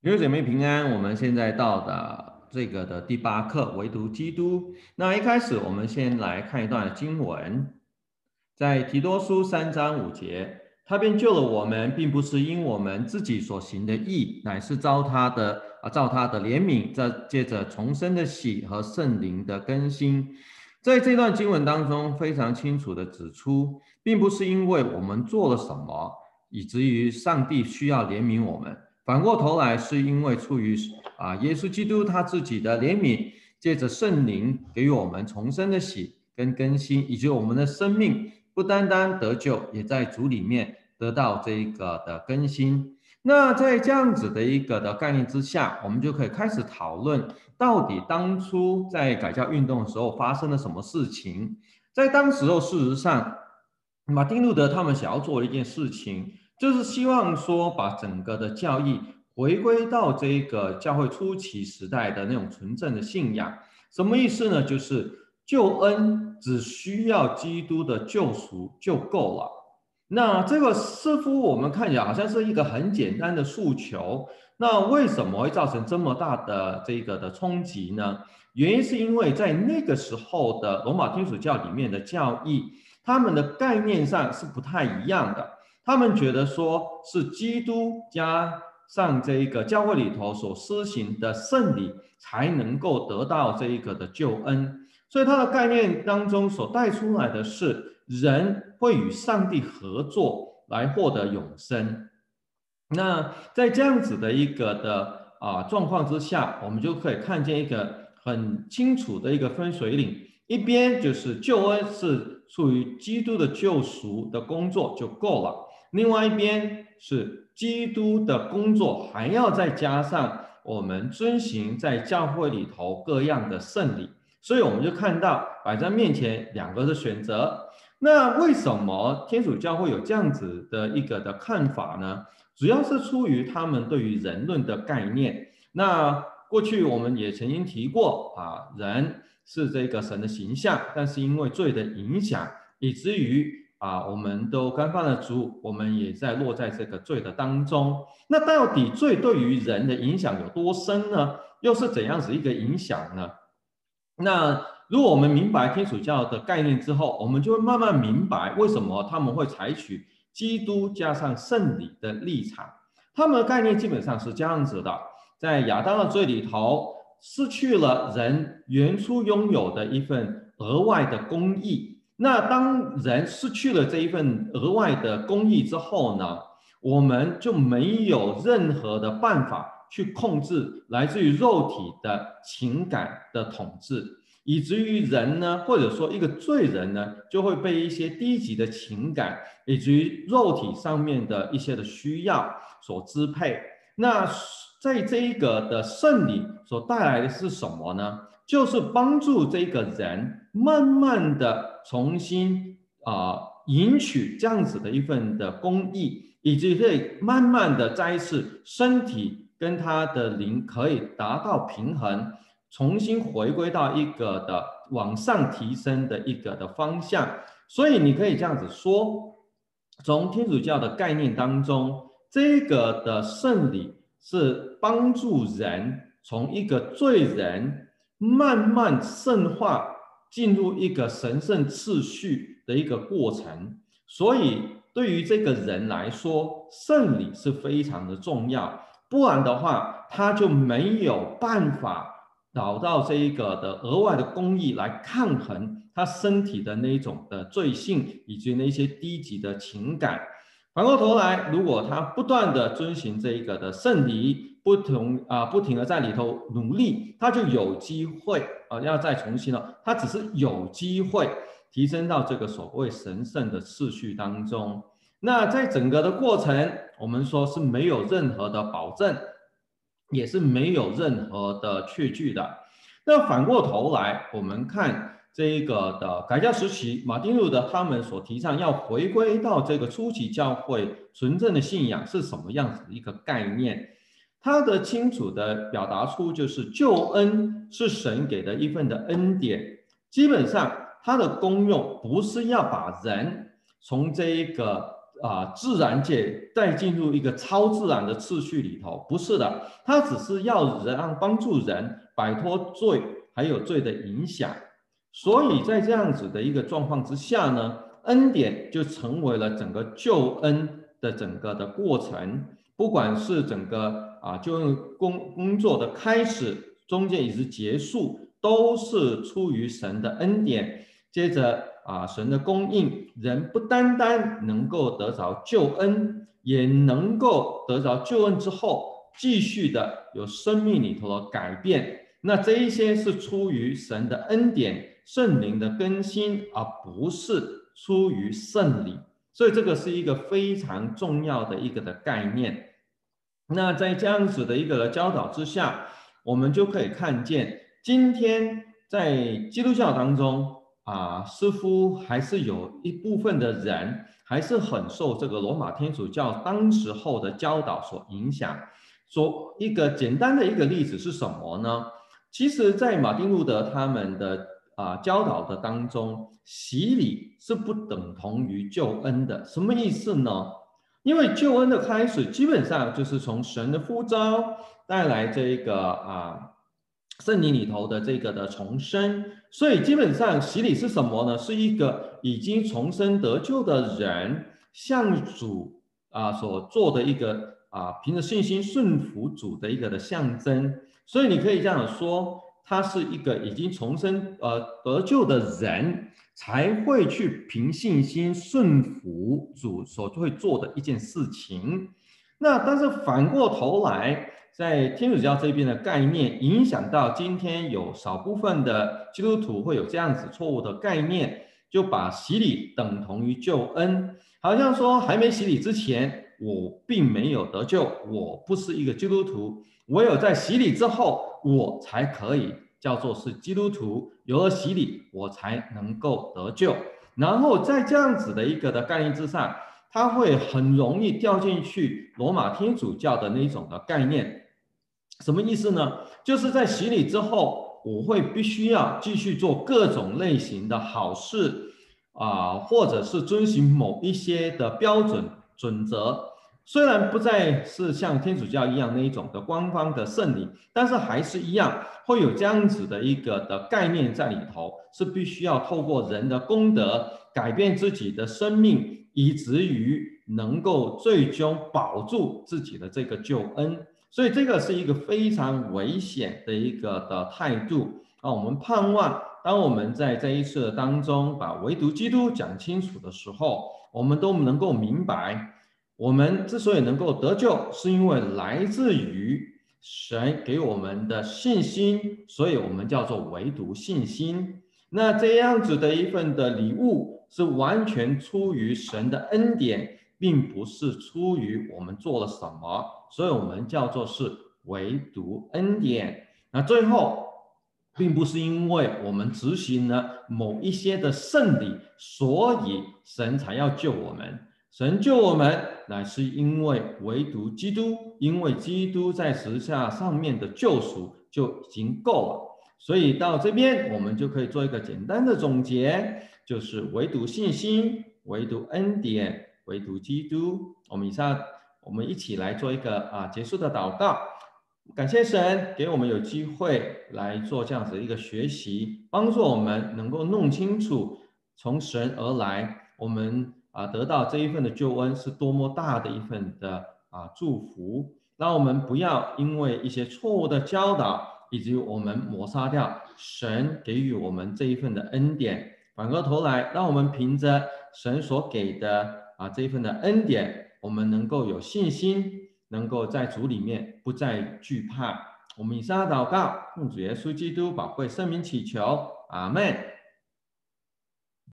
弟兄姐妹平安，我们现在到的这个的第八课，唯独基督。那一开始，我们先来看一段经文，在提多书三章五节，他便救了我们，并不是因我们自己所行的义，乃是照他的啊，照他的怜悯，在借着重生的喜和圣灵的更新。在这段经文当中，非常清楚地指出，并不是因为我们做了什么，以至于上帝需要怜悯我们。反过头来，是因为出于啊，耶稣基督他自己的怜悯，借着圣灵给予我们重生的洗跟更新，以及我们的生命不单单得救，也在主里面得到这一个的更新。那在这样子的一个的概念之下，我们就可以开始讨论，到底当初在改教运动的时候发生了什么事情？在当时候，事实上，马丁路德他们想要做的一件事情。就是希望说，把整个的教义回归到这个教会初期时代的那种纯正的信仰，什么意思呢？就是救恩只需要基督的救赎就够了。那这个似乎我们看起来好像是一个很简单的诉求，那为什么会造成这么大的这个的冲击呢？原因是因为在那个时候的罗马天主教里面的教义，他们的概念上是不太一样的。他们觉得说是基督加上这一个教会里头所施行的圣礼，才能够得到这一个的救恩。所以他的概念当中所带出来的是，人会与上帝合作来获得永生。那在这样子的一个的啊状况之下，我们就可以看见一个很清楚的一个分水岭，一边就是救恩是出于基督的救赎的工作就够了。另外一边是基督的工作，还要再加上我们遵行在教会里头各样的圣礼，所以我们就看到摆在面前两个的选择。那为什么天主教会有这样子的一个的看法呢？主要是出于他们对于人论的概念。那过去我们也曾经提过啊，人是这个神的形象，但是因为罪的影响，以至于。啊，我们都干犯了主，我们也在落在这个罪的当中。那到底罪对于人的影响有多深呢？又是怎样子一个影响呢？那如果我们明白天主教的概念之后，我们就会慢慢明白为什么他们会采取基督加上圣礼的立场。他们的概念基本上是这样子的：在亚当的罪里头，失去了人原初拥有的一份额外的公义。那当人失去了这一份额外的公益之后呢，我们就没有任何的办法去控制来自于肉体的情感的统治，以至于人呢，或者说一个罪人呢，就会被一些低级的情感以及肉体上面的一些的需要所支配。那在这一个的圣礼所带来的是什么呢？就是帮助这个人慢慢的重新啊、呃、赢取这样子的一份的公益，以及会慢慢的再一次身体跟他的灵可以达到平衡，重新回归到一个的往上提升的一个的方向。所以你可以这样子说，从天主教的概念当中，这个的圣礼是帮助人从一个罪人。慢慢圣化，进入一个神圣次序的一个过程，所以对于这个人来说，圣礼是非常的重要。不然的话，他就没有办法找到这一个的额外的公义来抗衡他身体的那种的罪性，以及那些低级的情感。反过头来，如果他不断的遵循这一个的圣礼，不同啊，不停的在里头努力，他就有机会啊，要再重新了。他只是有机会提升到这个所谓神圣的次序当中。那在整个的过程，我们说是没有任何的保证，也是没有任何的确据的。那反过头来，我们看这个的改教时期，马丁路德他们所提倡要回归到这个初期教会纯正的信仰是什么样子的一个概念？他的清楚的表达出，就是救恩是神给的一份的恩典，基本上它的功用不是要把人从这一个啊自然界带进入一个超自然的次序里头，不是的，它只是要人让帮助人摆脱罪还有罪的影响。所以在这样子的一个状况之下呢，恩典就成为了整个救恩的整个的过程，不管是整个啊就用工工作的开始、中间以及结束，都是出于神的恩典。接着啊，神的供应，人不单单能够得着救恩，也能够得着救恩之后，继续的有生命里头的改变。那这一些是出于神的恩典。圣灵的更新，而不是出于圣礼，所以这个是一个非常重要的一个的概念。那在这样子的一个教导之下，我们就可以看见，今天在基督教当中啊，似乎还是有一部分的人还是很受这个罗马天主教当时候的教导所影响。说一个简单的一个例子是什么呢？其实，在马丁路德他们的。啊，教导的当中，洗礼是不等同于救恩的。什么意思呢？因为救恩的开始，基本上就是从神的呼召带来这个啊圣灵里头的这个的重生。所以，基本上洗礼是什么呢？是一个已经重生得救的人向主啊所做的一个啊凭着信心顺服主的一个的象征。所以，你可以这样说。他是一个已经重生呃得救的人，才会去凭信心顺服主所会做的一件事情。那但是反过头来，在天主教这边的概念，影响到今天有少部分的基督徒会有这样子错误的概念，就把洗礼等同于救恩，好像说还没洗礼之前，我并没有得救，我不是一个基督徒。唯有在洗礼之后，我才可以叫做是基督徒。有了洗礼，我才能够得救。然后在这样子的一个的概念之上，他会很容易掉进去罗马天主教的那种的概念。什么意思呢？就是在洗礼之后，我会必须要继续做各种类型的好事啊、或者是遵循某一些的标准准则。虽然不再是像天主教一样那一种的官方的圣礼，但是还是一样会有这样子的一个的概念在里头，是必须要透过人的功德改变自己的生命，以至于能够最终保住自己的这个救恩。所以这个是一个非常危险的一个的态度啊！我们盼望，当我们在这一次当中把唯独基督讲清楚的时候，我们都能够明白。我们之所以能够得救，是因为来自于神给我们的信心，所以我们叫做唯独信心。那这样子的一份的礼物，是完全出于神的恩典，并不是出于我们做了什么，所以我们叫做是唯独恩典。那最后，并不是因为我们执行了某一些的圣礼，所以神才要救我们。神救我们，乃是因为唯独基督，因为基督在十字架上面的救赎就已经够了。所以到这边，我们就可以做一个简单的总结，就是唯独信心，唯独恩典，唯独基督。我们以上，我们一起来做一个啊结束的祷告。感谢神给我们有机会来做这样子一个学习，帮助我们能够弄清楚从神而来，我们。啊，得到这一份的救恩是多么大的一份的啊祝福！让我们不要因为一些错误的教导，以及我们抹杀掉神给予我们这一份的恩典，反过头来，让我们凭着神所给的啊这一份的恩典，我们能够有信心，能够在主里面不再惧怕。我们以上祷告，奉主耶稣基督宝贵圣名祈求，阿门。